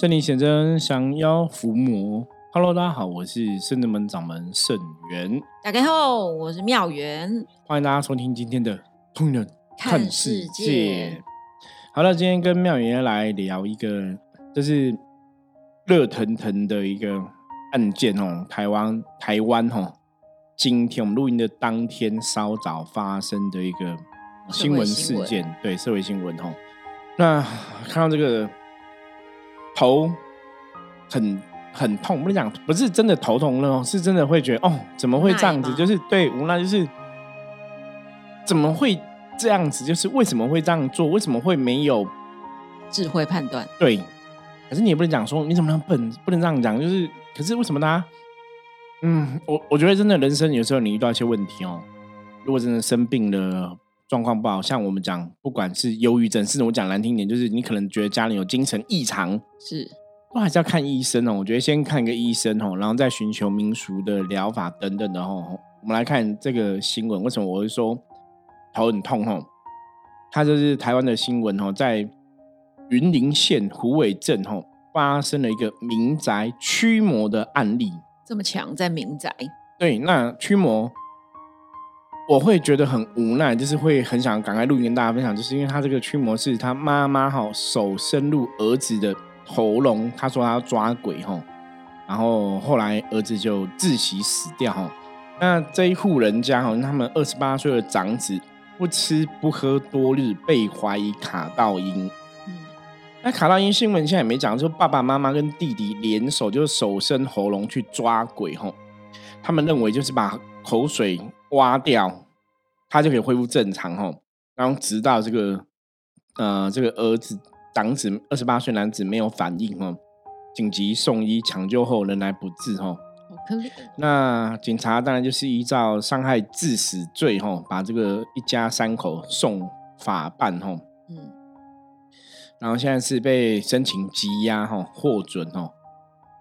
圣灵显真，降妖伏魔。Hello，大家好，我是圣人门掌门圣元。大家好，我是妙元。欢迎大家收听今天的《通人看世界》。好了，今天跟妙元来聊一个，就是热腾腾的一个案件哦。台湾，台湾哦，今天我们录音的当天稍早发生的一个新闻事件，对社会新闻哦。那看到这个。头很很痛，不是讲不是真的头痛了，是真的会觉得哦，怎么会这样子？就是对无奈，就是怎么会这样子？就是为什么会这样做？为什么会没有智慧判断？对，可是你也不能讲说你怎么能笨，不能这样讲。就是可是为什么呢？嗯，我我觉得真的人生有时候你遇到一些问题哦，如果真的生病了。状况不好，像我们讲，不管是忧郁症，甚至我讲难听点，就是你可能觉得家里有精神异常，是都还是要看医生哦。我觉得先看一个医生哦，然后再寻求民俗的疗法等等的哦。我们来看这个新闻，为什么我会说头很痛哦？它就是台湾的新闻哦，在云林县虎尾镇哦发生了一个民宅驱魔的案例，这么强在民宅？对，那驱魔。我会觉得很无奈，就是会很想赶快录音跟大家分享，就是因为他这个驱魔是他妈妈哈手伸入儿子的喉咙，他说他要抓鬼哈，然后后来儿子就窒息死掉哈。那这一户人家哈，他们二十八岁的长子不吃不喝多日，被怀疑卡到阴。嗯，那卡到阴新闻现在也没讲，说爸爸妈妈跟弟弟联手，就手伸喉咙去抓鬼哈。他们认为就是把口水。挖掉，他就可以恢复正常哈。然后直到这个呃，这个儿子长子二十八岁男子没有反应哦，紧急送医抢救后仍然不治哦。那警察当然就是依照伤害致死罪哈，把这个一家三口送法办哈。嗯。然后现在是被申请羁押哈，获准哦。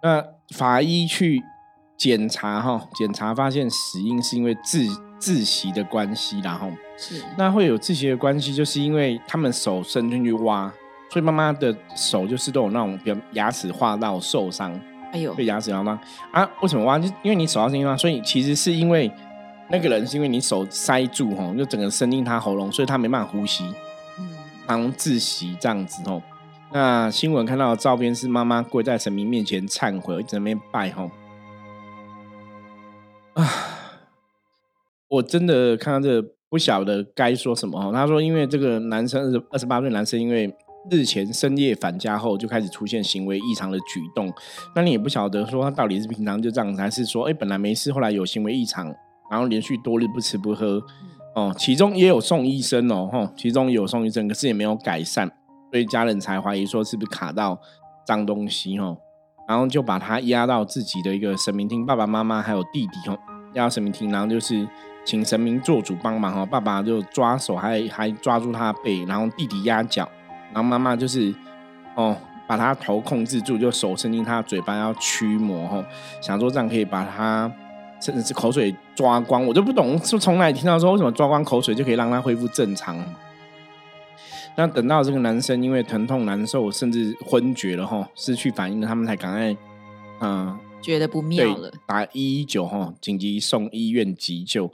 那法医去。检查哈，检查发现死因是因为窒窒息的关系，然后是那会有窒息的关系，就是因为他们手伸进去挖，所以妈妈的手就是都有那种比如牙齿划到受伤，哎呦，被牙齿划到啊？为什么挖？就因为你手要伸进去，所以其实是因为那个人是因为你手塞住哈，就整个伸进他喉咙，所以他没办法呼吸，嗯，然后窒息这样子哦。那新闻看到的照片是妈妈跪在神明面前忏悔，一直在那边拜吼。啊！我真的看到这不晓得该说什么他说，因为这个男生二十二十八岁男生，因为日前深夜返家后就开始出现行为异常的举动。那你也不晓得说他到底是平常就这样子，还是说哎本来没事，后来有行为异常，然后连续多日不吃不喝哦。其中也有送医生哦，哈，其中有送医生，可是也没有改善，所以家人才怀疑说是不是卡到脏东西哦。然后就把他押到自己的一个神明厅，爸爸妈妈还有弟弟哦，押到神明厅，然后就是请神明做主帮忙哦。爸爸就抓手，还还抓住他背，然后弟弟压脚，然后妈妈就是哦，把他头控制住，就手伸进他嘴巴要驱魔哦，想说这样可以把他甚至是口水抓光。我就不懂，是从哪里听到说为什么抓光口水就可以让他恢复正常？那等到这个男生因为疼痛难受，甚至昏厥了哈，失去反应了，他们才赶快，嗯，觉得不妙了，打一一九哈，紧急送医院急救。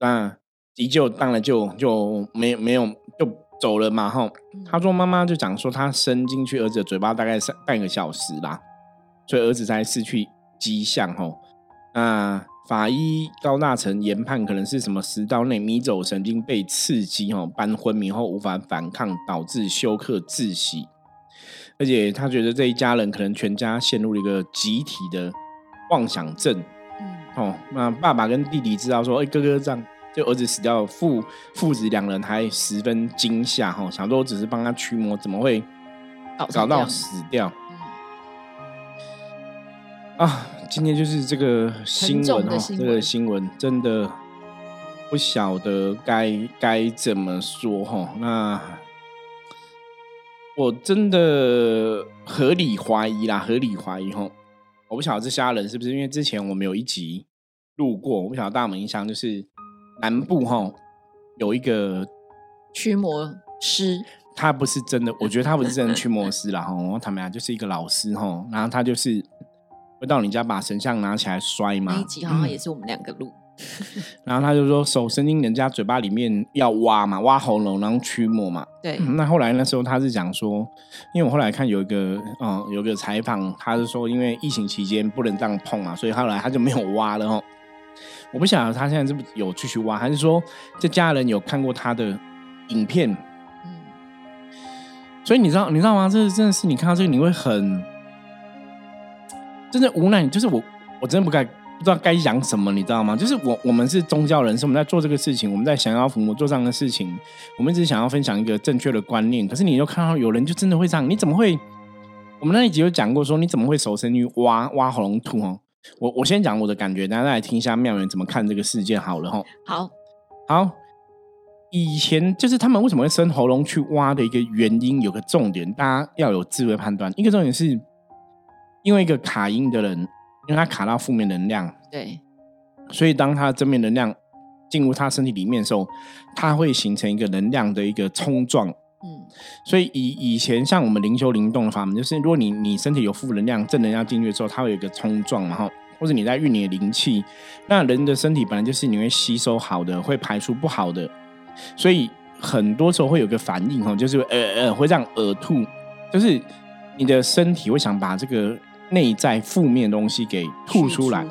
那急救当然就就没没有就走了嘛哈。他说妈妈就讲说他伸进去儿子的嘴巴大概三半个小时啦，所以儿子才失去迹象哈。那。法医高大成研判，可能是什么食道内迷走神经被刺激，哦，般昏迷后无法反抗，导致休克窒息。而且他觉得这一家人可能全家陷入了一个集体的妄想症。嗯，哦，那爸爸跟弟弟知道说，哎，哥哥这样，就儿子死掉，父父子两人还十分惊吓，哈，想说我只是帮他驱魔，怎么会搞到死掉？啊。今天就是这个新闻哈，这个新闻真的不晓得该该怎么说哈。那我真的合理怀疑啦，合理怀疑哈。我不晓得这虾人是不是因为之前我们有一集路过，我不晓得大家有没有印象，就是南部哈有一个驱魔师，他不是真的，我觉得他不是真的驱魔师啦，哈，我坦白讲，就是一个老师哈，然后他就是会到你家把神像拿起来摔嘛。那一集好像也是我们两个录。然后他就说手伸进人家嘴巴里面要挖嘛，挖喉咙然后驱魔嘛。对。那后来那时候他是讲说，因为我后来看有一个嗯有个采访，他是说因为疫情期间不能这样碰嘛，所以后来他就没有挖了哈。我不晓得他现在是不是有继续挖，还是说这家人有看过他的影片？嗯。所以你知道你知道吗？这真的是你看到这个你会很真的无奈，就是我我真的不该。不知道该讲什么，你知道吗？就是我，我们是宗教人士，我们在做这个事情，我们在想要父母做这样的事情，我们一直想要分享一个正确的观念。可是你又看到有人就真的会这样，你怎么会？我们那一集有讲过，说你怎么会手伸去挖挖喉咙吐哦？我我先讲我的感觉，大家来听一下妙人怎么看这个事件好了哈。好，好，以前就是他们为什么会伸喉咙去挖的一个原因，有个重点，大家要有智慧判断。一个重点是因为一个卡音的人。因为他卡到负面能量，对，所以当他正面能量进入他身体里面的时候，他会形成一个能量的一个冲撞。嗯，所以以以前像我们灵修灵动的法门，就是如果你你身体有负能量，正能量进去之后，它会有一个冲撞嘛哈，或者你在运你的灵气，那人的身体本来就是你会吸收好的，会排出不好的，所以很多时候会有个反应哈，就是呃呃会这样呕吐，就是你的身体会想把这个。内在负面东西给吐出来，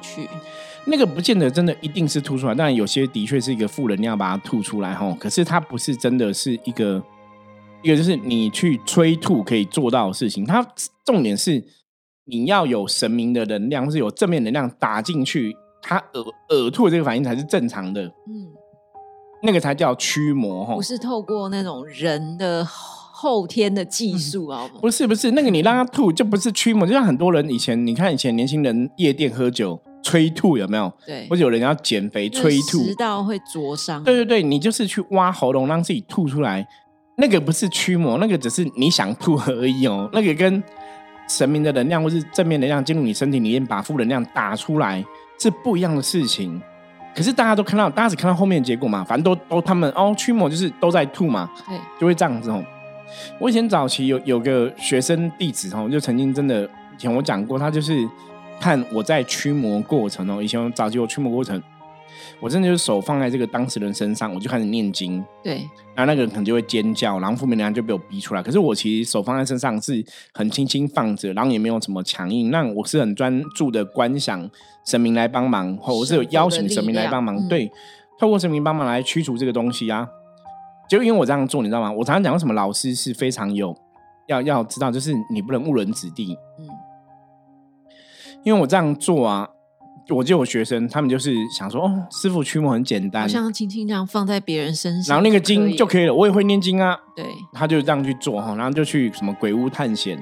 那个不见得真的一定是吐出来，但有些的确是一个负能量把它吐出来哈。可是它不是真的是一个一个就是你去催吐可以做到的事情。它重点是你要有神明的能量，或是有正面能量打进去，它呕呕吐的这个反应才是正常的。嗯，那个才叫驱魔哈，不是透过那种人的。后天的技术啊，不是不是，那个你让他吐就不是驱魔，就像很多人以前，你看以前年轻人夜店喝酒催吐有没有？对，或者有人要减肥催吐，食道会灼伤。对对对，你就是去挖喉咙让自己吐出来，那个不是驱魔，那个只是你想吐而已哦。那个跟神明的能量或是正面能量进入你身体里面，把负能量打出来是不一样的事情。可是大家都看到，大家只看到后面的结果嘛，反正都都他们哦，驱魔就是都在吐嘛，对，就会这样子哦。我以前早期有有个学生弟子哦，就曾经真的以前我讲过，他就是看我在驱魔过程哦。以前早期我驱魔过程，我真的就是手放在这个当事人身上，我就开始念经。对，然后那个人可能就会尖叫，然后负面能量就被我逼出来。可是我其实手放在身上是很轻轻放着，然后也没有什么强硬。那我是很专注的观想神明来帮忙，或我是有邀请神明来帮忙，对，透过神明帮忙来驱除这个东西啊。就因为我这样做，你知道吗？我常常讲，为什么老师是非常有要要知道，就是你不能误人子弟。嗯，因为我这样做啊，我就有学生，他们就是想说，哦，师傅驱魔很简单，像轻轻这样放在别人身上，然后那个经就可以了。我也会念经啊，对，他就这样去做哈，然后就去什么鬼屋探险，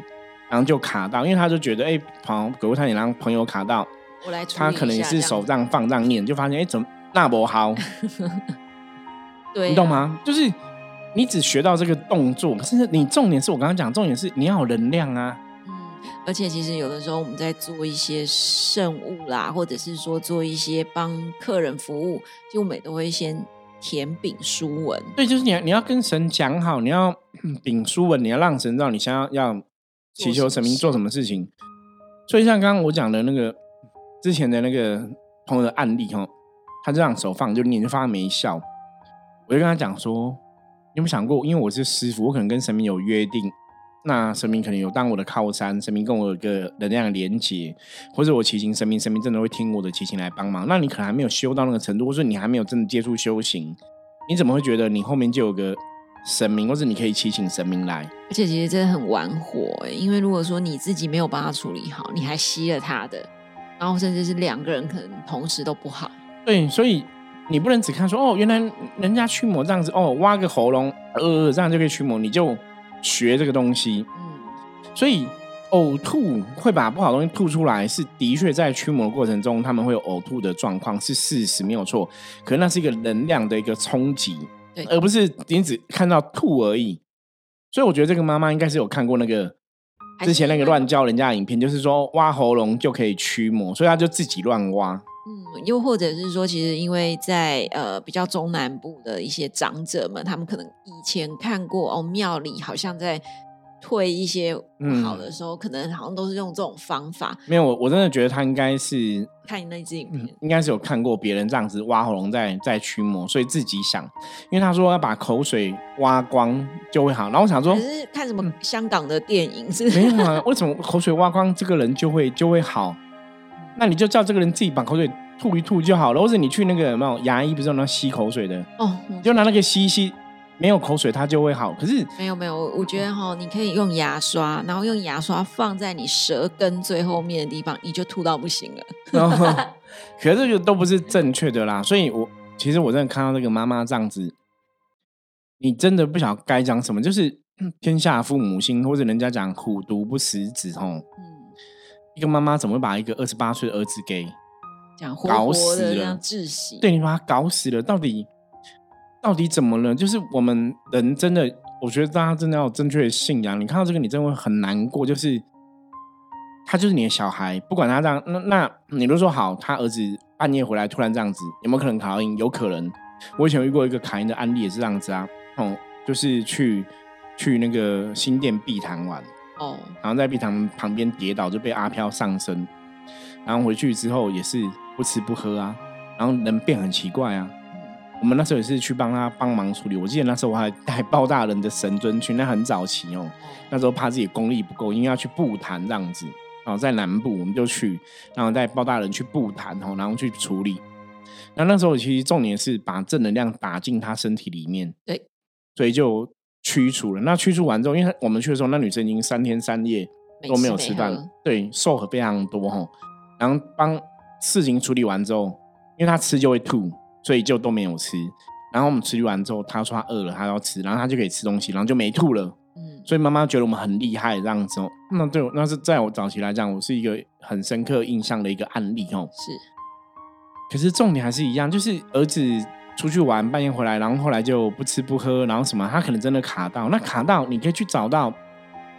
然后就卡到，因为他就觉得，哎，朋鬼屋探险，然后朋友卡到，我来，他可能也是手这样放这样念，就发现，哎，怎么那不好？你懂吗？就是你只学到这个动作，可是你重点是我刚刚讲，重点是你要有能量啊。嗯，而且其实有的时候我们在做一些圣物啦，或者是说做一些帮客人服务，就每都会先填禀书文。对，就是你要你要跟神讲好，你要 禀书文，你要让神知道你想要要祈求神明做什么事情。所以像刚刚我讲的那个之前的那个朋友的案例哈，他这样手放就念就发现没效。我就跟他讲说，你有没有想过，因为我是师傅，我可能跟神明有约定，那神明可能有当我的靠山，神明跟我有个能量连接，或者我祈请神明，神明真的会听我的祈请来帮忙。那你可能还没有修到那个程度，或者你还没有真的接触修行，你怎么会觉得你后面就有个神明，或者你可以祈请神明来？而且其实真的很玩火，因为如果说你自己没有帮他处理好，你还吸了他的，然后甚至是两个人可能同时都不好。对，所以。你不能只看说哦，原来人家驱魔这样子哦，挖个喉咙呃，这样就可以驱魔，你就学这个东西。嗯，所以呕吐会把不好东西吐出来，是的确在驱魔的过程中他们会有呕吐的状况，是事实没有错。可是那是一个能量的一个冲击，对，而不是你只看到吐而已。所以我觉得这个妈妈应该是有看过那个之前那个乱教人家的影片，就是说挖喉咙就可以驱魔，所以她就自己乱挖。嗯，又或者是说，其实因为在呃比较中南部的一些长者们，他们可能以前看过哦庙里好像在退一些不好的时候，可能好像都是用这种方法。没有，我我真的觉得他应该是看你那支影片，应该是有看过别人这样子挖喉咙在在驱魔，所以自己想，因为他说要把口水挖光就会好。然后我想说，可是看什么香港的电影是？没有啊，为什么口水挖光这个人就会就会好？那你就叫这个人自己把口水吐一吐就好了，或者你去那个没有牙医不是有那吸口水的哦，就拿那个吸吸，没有口水它就会好。可是没有没有，我觉得哈，你可以用牙刷，然后用牙刷放在你舌根最后面的地方，你就吐到不行了。可是这个都不是正确的啦，所以我其实我真的看到那个妈妈这样子，你真的不晓得该讲什么，就是天下父母心，或者人家讲虎毒不食子哦。一个妈妈怎么会把一个二十八岁的儿子给搞死了？窒息？对你把他搞死了，到底到底怎么了？就是我们人真的，我觉得大家真的要有正确的信仰。你看到这个，你真的会很难过。就是他就是你的小孩，不管他这样，那那你都说好，他儿子半夜回来突然这样子，有没有可能卡到音？有可能。我以前遇过一个卡音的案例，也是这样子啊。哦，就是去去那个新店碧潭玩。哦，然后在碧潭旁边跌倒就被阿飘上身，然后回去之后也是不吃不喝啊，然后人变很奇怪啊。我们那时候也是去帮他帮忙处理，我记得那时候我还带包大人的神尊去，那很早期哦。那时候怕自己功力不够，因为要去布坛这样子，然后在南部我们就去，然后带包大人去布坛哦，然后去处理。那那时候其实重点是把正能量打进他身体里面，对，所以就。驱除了，那驱除完之后，因为我们去的时候，那女生已经三天三夜都没有吃饭，了对，瘦了非常多哈。然后帮事情处理完之后，因为她吃就会吐，所以就都没有吃。然后我们处理完之后，她说她饿了，她要吃，然后她就可以吃东西，然后就没吐了。嗯，所以妈妈觉得我们很厉害这样子哦。那对我那是在我早期来讲，我是一个很深刻印象的一个案例哦。是，可是重点还是一样，就是儿子。出去玩半夜回来，然后后来就不吃不喝，然后什么？他可能真的卡到，那卡到你可以去找到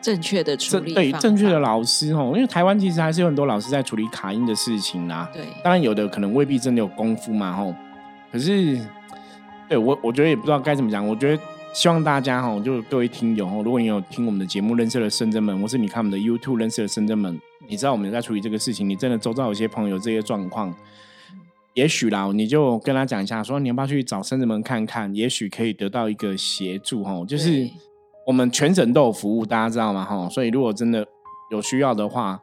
正确的处理对正确的老师哦，因为台湾其实还是有很多老师在处理卡音的事情啦。对，当然有的可能未必真的有功夫嘛吼。可是，对我我觉得也不知道该怎么讲。我觉得希望大家哈，就各位听友哦，如果你有听我们的节目认识了深圳们，或是你看我们的 YouTube 认识了深圳们，你知道我们在处理这个事情，你真的周遭有些朋友这些状况。也许啦，你就跟他讲一下，说你要不要去找生子们看看，也许可以得到一个协助哈。就是我们全省都有服务，大家知道吗？哈，所以如果真的有需要的话，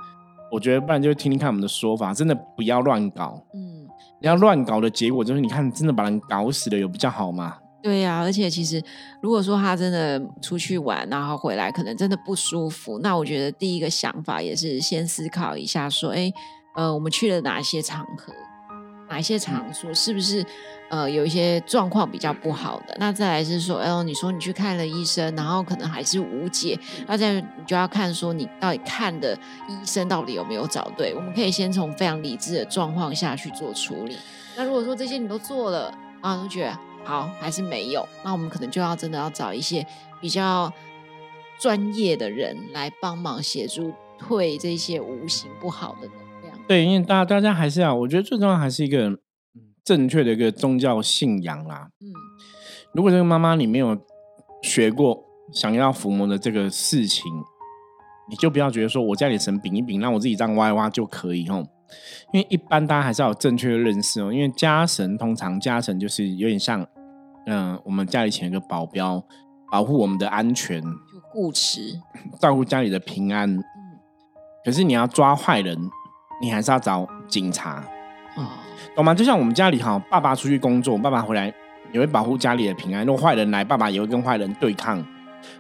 我觉得不然就听听看我们的说法，真的不要乱搞。嗯，你要乱搞的结果就是，你看真的把人搞死了，有比较好吗？对呀，而且其实如果说他真的出去玩，然后回来可能真的不舒服，那我觉得第一个想法也是先思考一下，说，哎，呃，我们去了哪些场合？哪一些场所是不是呃有一些状况比较不好的？那再来是说，哎呦，你说你去看了医生，然后可能还是无解，那再你就要看说你到底看的医生到底有没有找对。我们可以先从非常理智的状况下去做处理。那如果说这些你都做了啊，都觉得好还是没有，那我们可能就要真的要找一些比较专业的人来帮忙协助退这些无形不好的。对，因为大大家还是要，我觉得最重要还是一个正确的一个宗教信仰啦。嗯，如果这个妈妈你没有学过想要抚摸的这个事情，你就不要觉得说我家里神禀一禀，让我自己这样挖一挖就可以哦。因为一般大家还是要有正确的认识哦。因为家神通常家神就是有点像，嗯，我们家里请一个保镖，保护我们的安全，就护持，照顾家里的平安。嗯，可是你要抓坏人。你还是要找警察，哦，懂吗？就像我们家里哈，爸爸出去工作，爸爸回来也会保护家里的平安。如果坏人来，爸爸也会跟坏人对抗。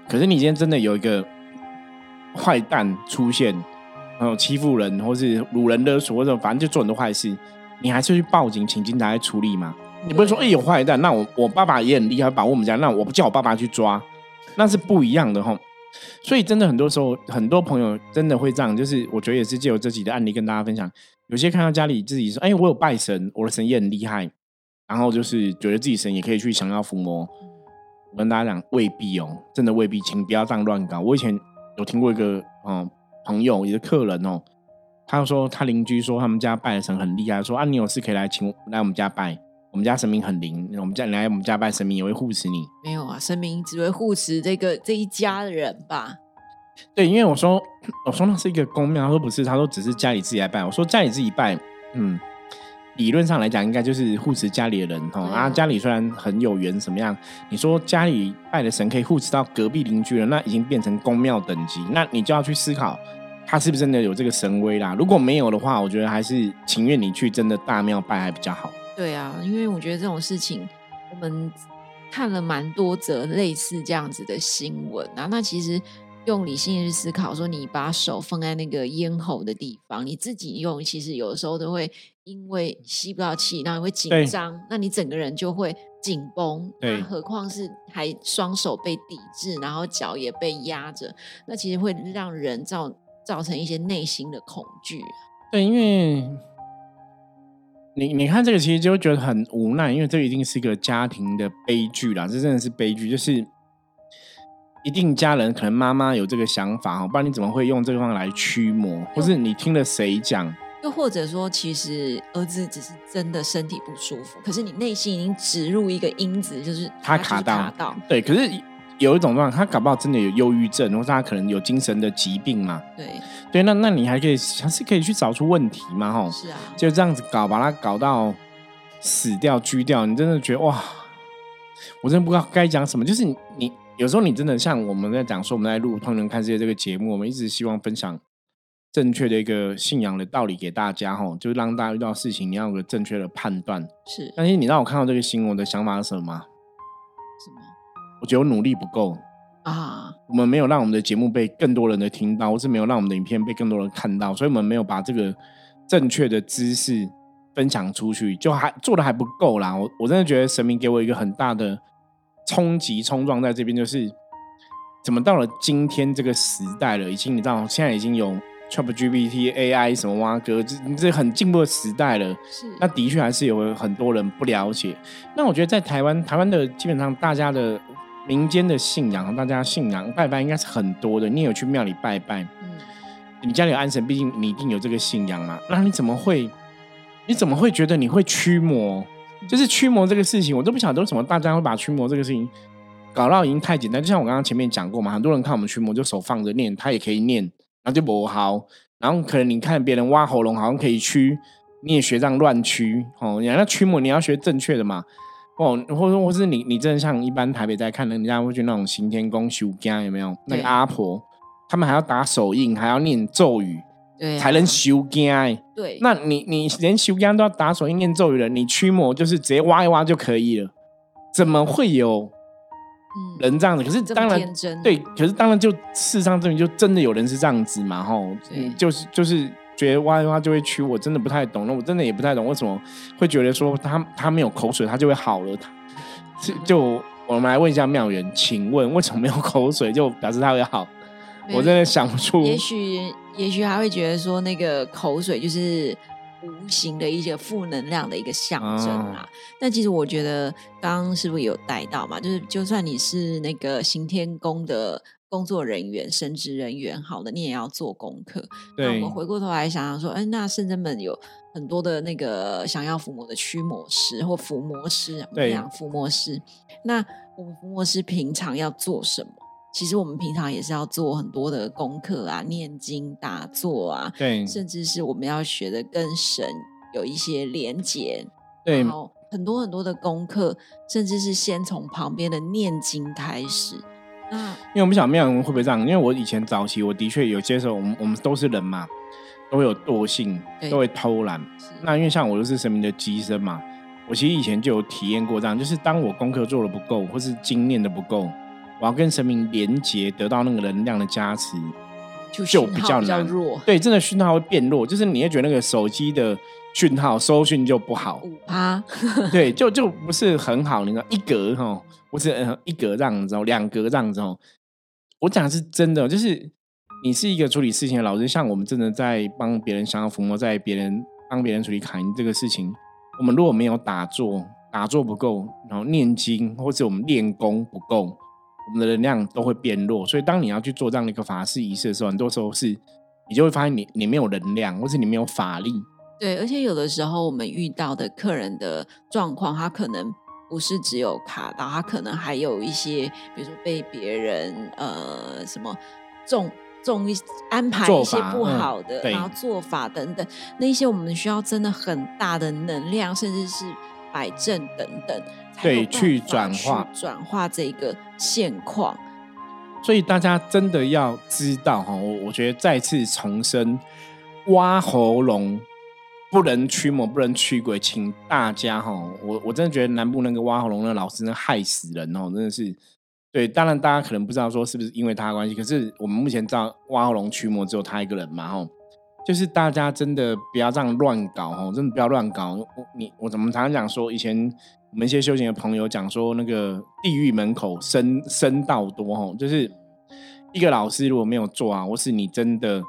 可是你今天真的有一个坏蛋出现，然后欺负人，或是掳人勒索，或者反正就做很多坏事，你还是去报警，请警察来处理吗？你不会说，哎，有坏蛋，那我我爸爸也很厉害，保护我们家，那我不叫我爸爸去抓，那是不一样的哈。所以，真的很多时候，很多朋友真的会这样，就是我觉得也是借由这几的案例跟大家分享。有些看到家里自己说：“哎，我有拜神，我的神也很厉害。”然后就是觉得自己神也可以去想要伏魔。我跟大家讲，未必哦，真的未必，请不要这样乱搞。我以前有听过一个嗯朋友，一个客人哦，他说他邻居说他们家拜的神很厉害，说啊你有事可以来请来我们家拜，我们家神明很灵，我们家你来我们家拜神明也会护持你。没有啊，神明只会护持这个这一家的人吧？对，因为我说 我说那是一个公庙，他说不是，他说只是家里自己来拜。我说家里自己拜，嗯，理论上来讲应该就是护持家里的人哦。啊，家里虽然很有缘，怎么样？你说家里拜的神可以护持到隔壁邻居了，那已经变成公庙等级，那你就要去思考，他是不是真的有这个神威啦？如果没有的话，我觉得还是情愿你去真的大庙拜还比较好。对啊，因为我觉得这种事情，我们看了蛮多则类似这样子的新闻啊，那其实。用理性去思考，说你把手放在那个咽喉的地方，你自己用，其实有的时候都会因为吸不到气，然后会紧张，那你整个人就会紧绷。那，何况是还双手被抵制，然后脚也被压着，那其实会让人造造成一些内心的恐惧。对，因为你你看这个，其实就会觉得很无奈，因为这一定是一个家庭的悲剧啦，这真的是悲剧，就是。一定家人可能妈妈有这个想法哈，不然你怎么会用这个方法来驱魔？或是你听了谁讲？又或者说，其实儿子只是真的身体不舒服，可是你内心已经植入一个因子，就是他卡到。对，可是有一种状况，他搞不好真的有忧郁症，或者他可能有精神的疾病嘛？对，对，那那你还可以还是可以去找出问题嘛？吼，是啊，就这样子搞，把他搞到死掉、拘掉，你真的觉得哇，我真的不知道该讲什么，就是你。有时候你真的像我们在讲说我们在录《通人看世界》这个节目，我们一直希望分享正确的一个信仰的道理给大家，吼，就让大家遇到事情你要有个正确的判断。是，但是你让我看到这个新闻，我的想法是什么吗？什么？我觉得我努力不够啊，我们没有让我们的节目被更多人的听到，或是没有让我们的影片被更多人看到，所以我们没有把这个正确的知识分享出去，就还做的还不够啦。我我真的觉得神明给我一个很大的。冲击冲撞在这边，就是怎么到了今天这个时代了？已经你知道，现在已经有 ChatGPT、AI 什么挖哥，这这很进步的时代了。是，那的确还是有很多人不了解。那我觉得在台湾，台湾的基本上大家的民间的信仰，大家信仰拜拜应该是很多的。你有去庙里拜拜？嗯，你家里有安神，毕竟你一定有这个信仰嘛。那你怎么会？你怎么会觉得你会驱魔？就是驱魔这个事情，我都不晓得为什么大家会把驱魔这个事情搞到已经太简单。就像我刚刚前面讲过嘛，很多人看我们驱魔就手放着念，他也可以念，然后就不好。然后可能你看别人挖喉咙好像可以驱，你也学这样乱驱哦。你要驱魔你要学正确的嘛哦，或者或是你你真的像一般台北在看人家会去那种行天宫修家有没有？那个阿婆他们还要打手印，还要念咒语。对才能修家。对，那你你连修家都要打手印念咒语了，你驱魔就是直接挖一挖就可以了，怎么会有人这样子？可是当然对，可是当然就事实上证明就真的有人是这样子嘛？吼，就是就是觉得挖一挖就会去，我真的不太懂，那我真的也不太懂为什么会觉得说他他没有口水他就会好了？他就我们来问一下妙元，请问为什么没有口水就表示他会好？我真的想不出，也许。也许他会觉得说，那个口水就是无形的一些负能量的一个象征啊。但其实我觉得，刚刚是不是有带到嘛？就是就算你是那个行天宫的工作人员、神职人员，好的，你也要做功课。那我们回过头来想想说，哎，那圣真们有很多的那个想要伏魔的驱魔师或伏魔师，对，伏魔师。那我们伏魔师平常要做什么？其实我们平常也是要做很多的功课啊，念经、打坐啊，对，甚至是我们要学的跟神有一些连结，对，然后很多很多的功课，甚至是先从旁边的念经开始。那因为我们想妙人会不会这样？因为我以前早期我的确有些时候，我们我们都是人嘛，都会有惰性，都会偷懒。那因为像我都是神明的机身嘛，我其实以前就有体验过这样，就是当我功课做的不够，或是经验的不够。我要跟神明连接，得到那个能量的加持，就比较难。弱，对，真的讯号会变弱，就是你会觉得那个手机的讯号收讯就不好。五趴，对，就就不是很好。你知道一格哈，不是一格这样子哦，两格这样子哦。我讲的是真的，就是你是一个处理事情的老师，像我们真的在帮别人想要抚摸，在别人帮别人处理卡因这个事情，我们如果没有打坐，打坐不够，然后念经或者我们练功不够。我们的能量都会变弱，所以当你要去做这样的一个法事仪式的时候，很多时候是你就会发现你你没有能量，或是你没有法力。对，而且有的时候我们遇到的客人的状况，他可能不是只有卡到，他可能还有一些，比如说被别人呃什么重重一安排一些不好的，然后做法等等，那些我们需要真的很大的能量，甚至是摆正等等，对，去转化转化这个现况。所以大家真的要知道哈，我我觉得再次重申，挖喉咙。不能驱魔，不能驱鬼，请大家哈，我我真的觉得南部那个挖喉咙的老师，那害死人哦，真的是。对，当然大家可能不知道说是不是因为他的关系，可是我们目前知道挖喉咙驱魔只有他一个人嘛，吼，就是大家真的不要这样乱搞哈，真的不要乱搞。我你我怎么常常讲说，以前我们一些修行的朋友讲说，那个地狱门口僧僧道多吼，就是一个老师如果没有做啊，或是你真的。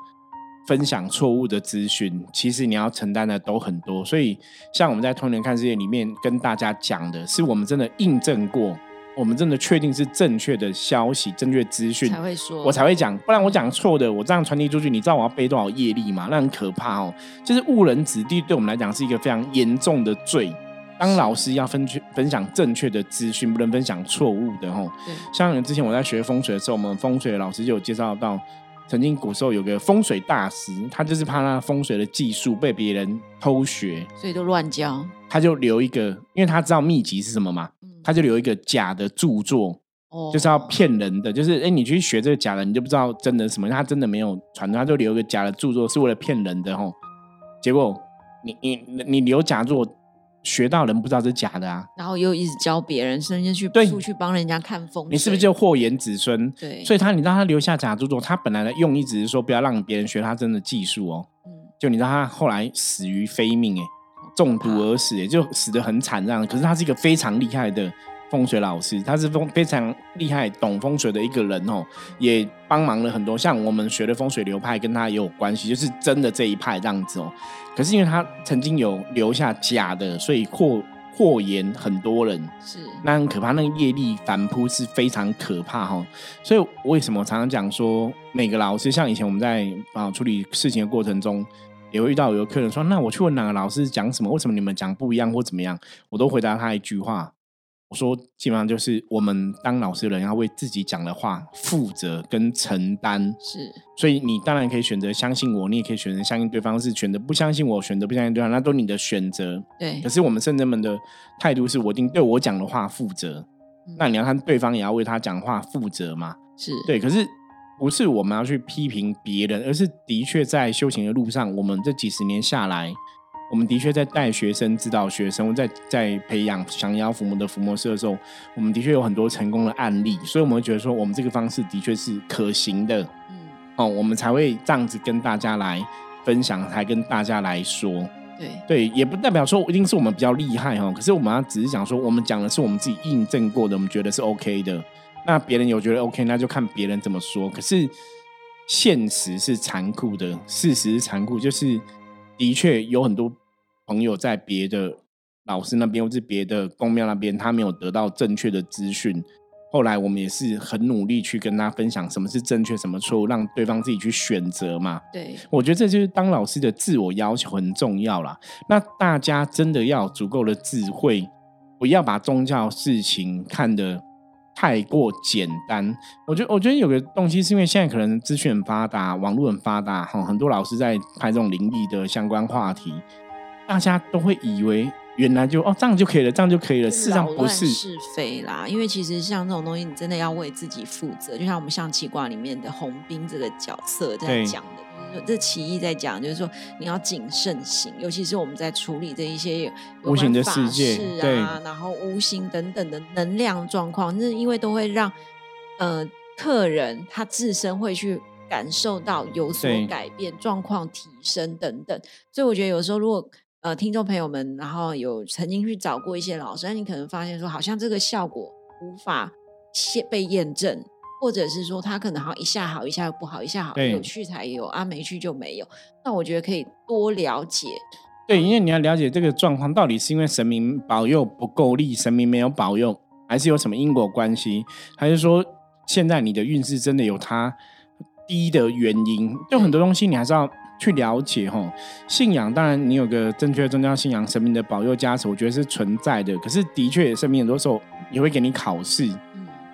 分享错误的资讯，其实你要承担的都很多。所以，像我们在《通年看世界》里面跟大家讲的，是我们真的印证过，我们真的确定是正确的消息、正确资讯才会说，我才会讲。不然我讲错的，我这样传递出去，你知道我要背多少业力吗？那很可怕哦。就是误人子弟，对我们来讲是一个非常严重的罪。当老师要分去分享正确的资讯，不能分享错误的吼。像之前我在学风水的时候，我们风水的老师就有介绍到。曾经古时候有个风水大师，他就是怕他风水的技术被别人偷学，所以都乱教。他就留一个，因为他知道秘籍是什么嘛，他就留一个假的著作，就是要骗人的。就是哎，你去学这个假的，你就不知道真的什么。他真的没有传，他就留一个假的著作，是为了骗人的吼。结果你你你留假作。学到人不知道是假的啊，然后又一直教别人，甚至去出去帮人家看风水，你是不是就祸延子孙？对，所以他你让他留下假著作，他本来的用意只是说不要让别人学他真的技术哦。嗯，就你知道他后来死于非命，哎，中毒而死，也就死的很惨这样。可是他是一个非常厉害的。风水老师，他是风非常厉害、懂风水的一个人哦，也帮忙了很多。像我们学的风水流派，跟他也有关系，就是真的这一派这样子哦。可是因为他曾经有留下假的，所以扩扩延很多人，是那很可怕。那个业力反扑是非常可怕哈。所以为什么常常讲说，每个老师，像以前我们在啊处理事情的过程中，也会遇到有客人说，那我去问哪个老师讲什么？为什么你们讲不一样或怎么样？我都回答他一句话。我说，基本上就是我们当老师的人要为自己讲的话负责跟承担。是，所以你当然可以选择相信我，你也可以选择相信对方，是选择不相信我，选择不相信对方，那都你的选择。对。可是我们圣人们的态度是我一定对我讲的话负责，那你要看对方也要为他讲话负责嘛？是对。可是不是我们要去批评别人，而是的确在修行的路上，我们这几十年下来。我们的确在带学生、指导学生，在在培养降妖伏魔的伏魔师的时候，我们的确有很多成功的案例，所以我们会觉得说，我们这个方式的确是可行的。嗯，哦，我们才会这样子跟大家来分享，才跟大家来说。对对，也不代表说一定是我们比较厉害哈，可是我们要只是讲说，我们讲的是我们自己印证过的，我们觉得是 OK 的。那别人有觉得 OK，那就看别人怎么说。可是现实是残酷的，事实是残酷，就是的确有很多。朋友在别的老师那边，或是别的公庙那边，他没有得到正确的资讯。后来我们也是很努力去跟他分享什么是正确，什么错误，让对方自己去选择嘛。对，我觉得这就是当老师的自我要求很重要啦。那大家真的要足够的智慧，不要把宗教事情看得太过简单。我觉得，我觉得有个东西是因为现在可能资讯很发达，网络很发达，哈，很多老师在拍这种灵异的相关话题。大家都会以为原来就哦这样就可以了，这样就可以了。事实上不是是非啦，因为其实像这种东西，你真的要为自己负责。就像我们象棋卦里面的红兵这个角色在讲的，就是说这棋艺在讲，就是说你要谨慎行，尤其是我们在处理这一些无形的世界啊，然后无形等等的能量状况，那因为都会让呃客人他自身会去感受到有所改变，状况提升等等。所以我觉得有时候如果呃，听众朋友们，然后有曾经去找过一些老师，那你可能发现说，好像这个效果无法现被验证，或者是说他可能好一下好一下又不好，一下好有去才有啊，没去就没有。那我觉得可以多了解。对，因为你要了解这个状况到底是因为神明保佑不够力，神明没有保佑，还是有什么因果关系，还是说现在你的运势真的有它？低的原因。就很多东西你还是要去了解哈。信仰当然你有个正确的宗教信仰，神明的保佑加持，我觉得是存在的。可是的确，生命很多时候也会给你考试，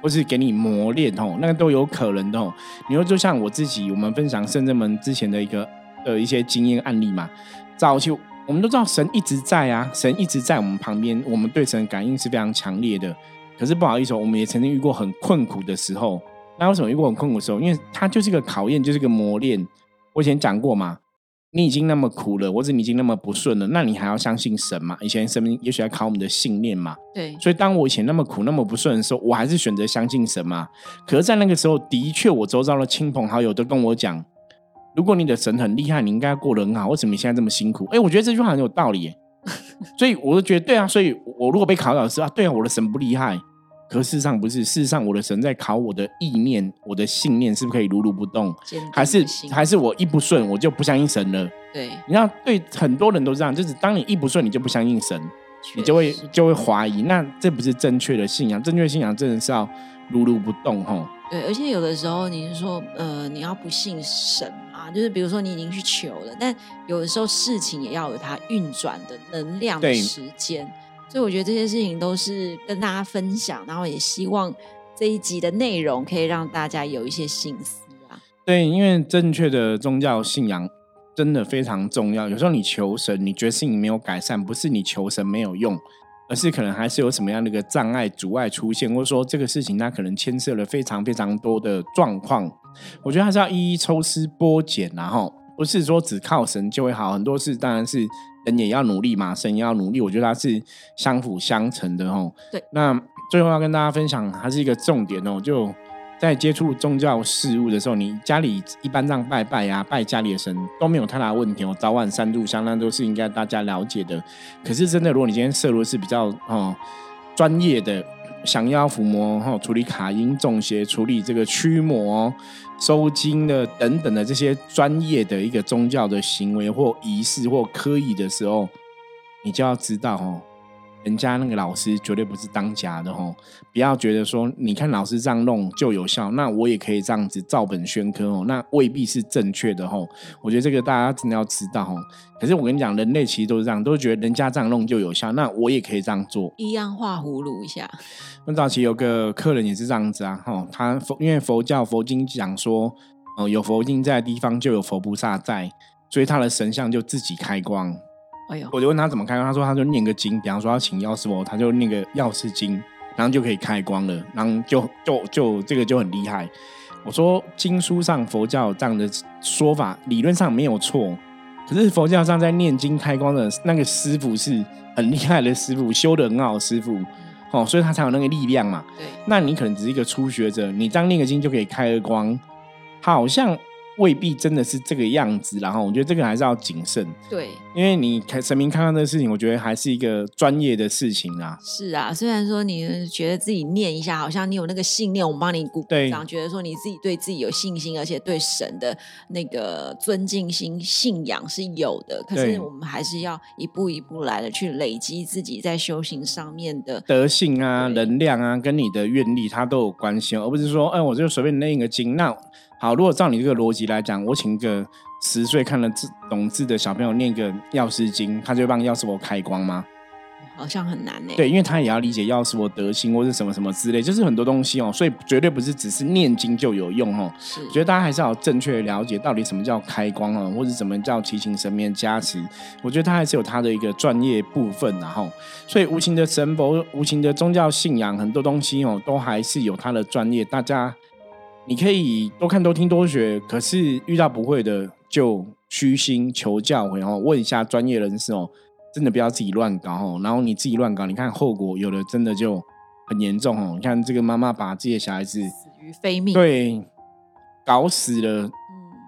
或是给你磨练哦，那个都有可能的哦。你说就像我自己，我们分享圣正门之前的一个呃一些经验案例嘛，早期。我们都知道神一直在啊，神一直在我们旁边，我们对神的感应是非常强烈的。可是不好意思，我们也曾经遇过很困苦的时候。那为什么遇过很困苦的时候？因为它就是个考验，就是个磨练。我以前讲过嘛，你已经那么苦了，或者你已经那么不顺了，那你还要相信神嘛？以前神明也许要考我们的信念嘛。对。所以当我以前那么苦、那么不顺的时候，我还是选择相信神嘛。可是，在那个时候，的确，我周遭的亲朋好友都跟我讲。如果你的神很厉害，你应该过得很好。为什么你现在这么辛苦？哎，我觉得这句话很有道理耶。所以我就觉得对啊。所以我如果被考老师啊，对啊，我的神不厉害。可事实上不是，事实上我的神在考我的意念，我的信念是不是可以如如不动？还是还是我一不顺我就不相信神了？对，你看，对很多人都这样，就是当你一不顺，你就不相信神，你就会就会怀疑。那这不是正确的信仰。正确信仰真的是要如如不动，吼。对，而且有的时候你是说，呃，你要不信神嘛？就是比如说你已经去求了，但有的时候事情也要有它运转的能量的时间。所以我觉得这些事情都是跟大家分享，然后也希望这一集的内容可以让大家有一些心思啊。对，因为正确的宗教信仰真的非常重要。有时候你求神，你觉得事情没有改善，不是你求神没有用。而是可能还是有什么样的一个障碍阻碍出现，或者说这个事情它可能牵涉了非常非常多的状况，我觉得还是要一一抽丝剥茧，然后不是说只靠神就会好，很多事当然是人也要努力嘛，神也要努力，我觉得它是相辅相成的哦。对，那最后要跟大家分享它是一个重点哦，就。在接触宗教事物的时候，你家里一般这样拜拜呀，拜家里的神都没有太大问题哦。早晚三炷香那都是应该大家了解的。可是真的，如果你今天摄入是比较哦专业的，降妖伏魔哈，处理卡因中邪，处理这个驱魔、收金的等等的这些专业的一个宗教的行为或仪式或科仪的时候，你就要知道哦。人家那个老师绝对不是当家的哦，不要觉得说你看老师这样弄就有效，那我也可以这样子照本宣科哦，那未必是正确的哦。我觉得这个大家真的要知道哦。可是我跟你讲，人类其实都是这样，都觉得人家这样弄就有效，那我也可以这样做，一样画葫芦一下。很早期有个客人也是这样子啊，吼，他佛因为佛教佛经讲说，哦，有佛经在的地方就有佛菩萨在，所以他的神像就自己开光。哎呦！我就问他怎么开光，他说他就念个经，比方说要请药师佛，他就念个药师经，然后就可以开光了，然后就就就这个就很厉害。我说经书上佛教这样的说法理论上没有错，可是佛教上在念经开光的那个师傅是很厉害的师傅，修的很好的师傅，哦，所以他才有那个力量嘛。对，那你可能只是一个初学者，你这样念个经就可以开个光，好像。未必真的是这个样子，然后我觉得这个还是要谨慎。对，因为你看神明看到这个事情，我觉得还是一个专业的事情啊。是啊，虽然说你觉得自己念一下，好像你有那个信念，我们帮你鼓掌，觉得说你自己对自己有信心，而且对神的那个尊敬心、信仰是有的。可是我们还是要一步一步来的去累积自己在修行上面的德性啊、能量啊，跟你的愿力它都有关系，而不是说，哎，我就随便念一个经那。好，如果照你这个逻辑来讲，我请一个十岁看了字懂字的小朋友念个药师经，他就帮药师佛开光吗？好像很难呢。对，因为他也要理解药师佛德性或是什么什么之类，就是很多东西哦，所以绝对不是只是念经就有用哦。是，觉得大家还是要正确的了解到底什么叫开光哦，或者什么叫提醒神明加持。我觉得他还是有他的一个专业部分，然后，所以无形的神佛、无形的宗教信仰，很多东西哦，都还是有他的专业，大家。你可以多看多听多学，可是遇到不会的就虚心求教，然后问一下专业人士哦，真的不要自己乱搞哦。然后你自己乱搞，你看后果有的真的就很严重哦。你看这个妈妈把自己的小孩子死于非命，对，搞死了。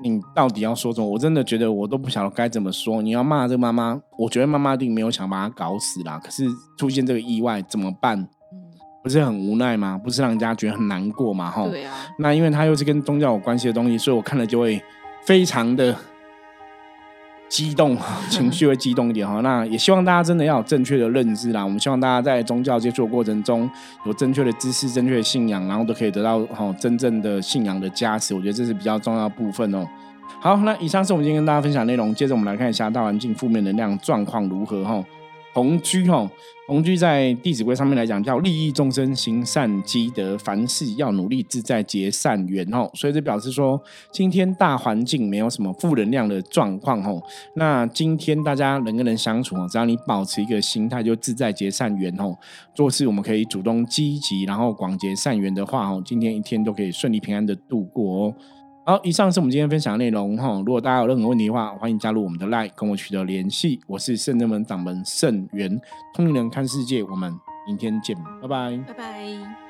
你到底要说什么？我真的觉得我都不晓得该怎么说。你要骂这个妈妈，我觉得妈妈一定没有想把她搞死啦。可是出现这个意外怎么办？不是很无奈吗？不是让人家觉得很难过吗？哈，对啊。那因为它又是跟宗教有关系的东西，所以我看了就会非常的激动，情绪会激动一点哈。那也希望大家真的要有正确的认知啦。我们希望大家在宗教接触的过程中有正确的知识、正确的信仰，然后都可以得到哈真正的信仰的加持。我觉得这是比较重要的部分哦。好，那以上是我们今天跟大家分享内容。接着我们来看一下大环境负面能量状况如何哈。同居哈，同居在《弟子规》上面来讲叫利益众生，行善积德，凡事要努力，自在结善缘哈。所以这表示说，今天大环境没有什么负能量的状况哈。那今天大家人跟人相处哦，只要你保持一个心态，就自在结善缘哦。做事我们可以主动积极，然后广结善缘的话哦，今天一天都可以顺利平安的度过哦。好，以上是我们今天分享的内容哈。如果大家有任何问题的话，欢迎加入我们的 LINE 跟我取得联系。我是圣正门掌门圣元，通灵人看世界，我们明天见，拜拜，拜拜。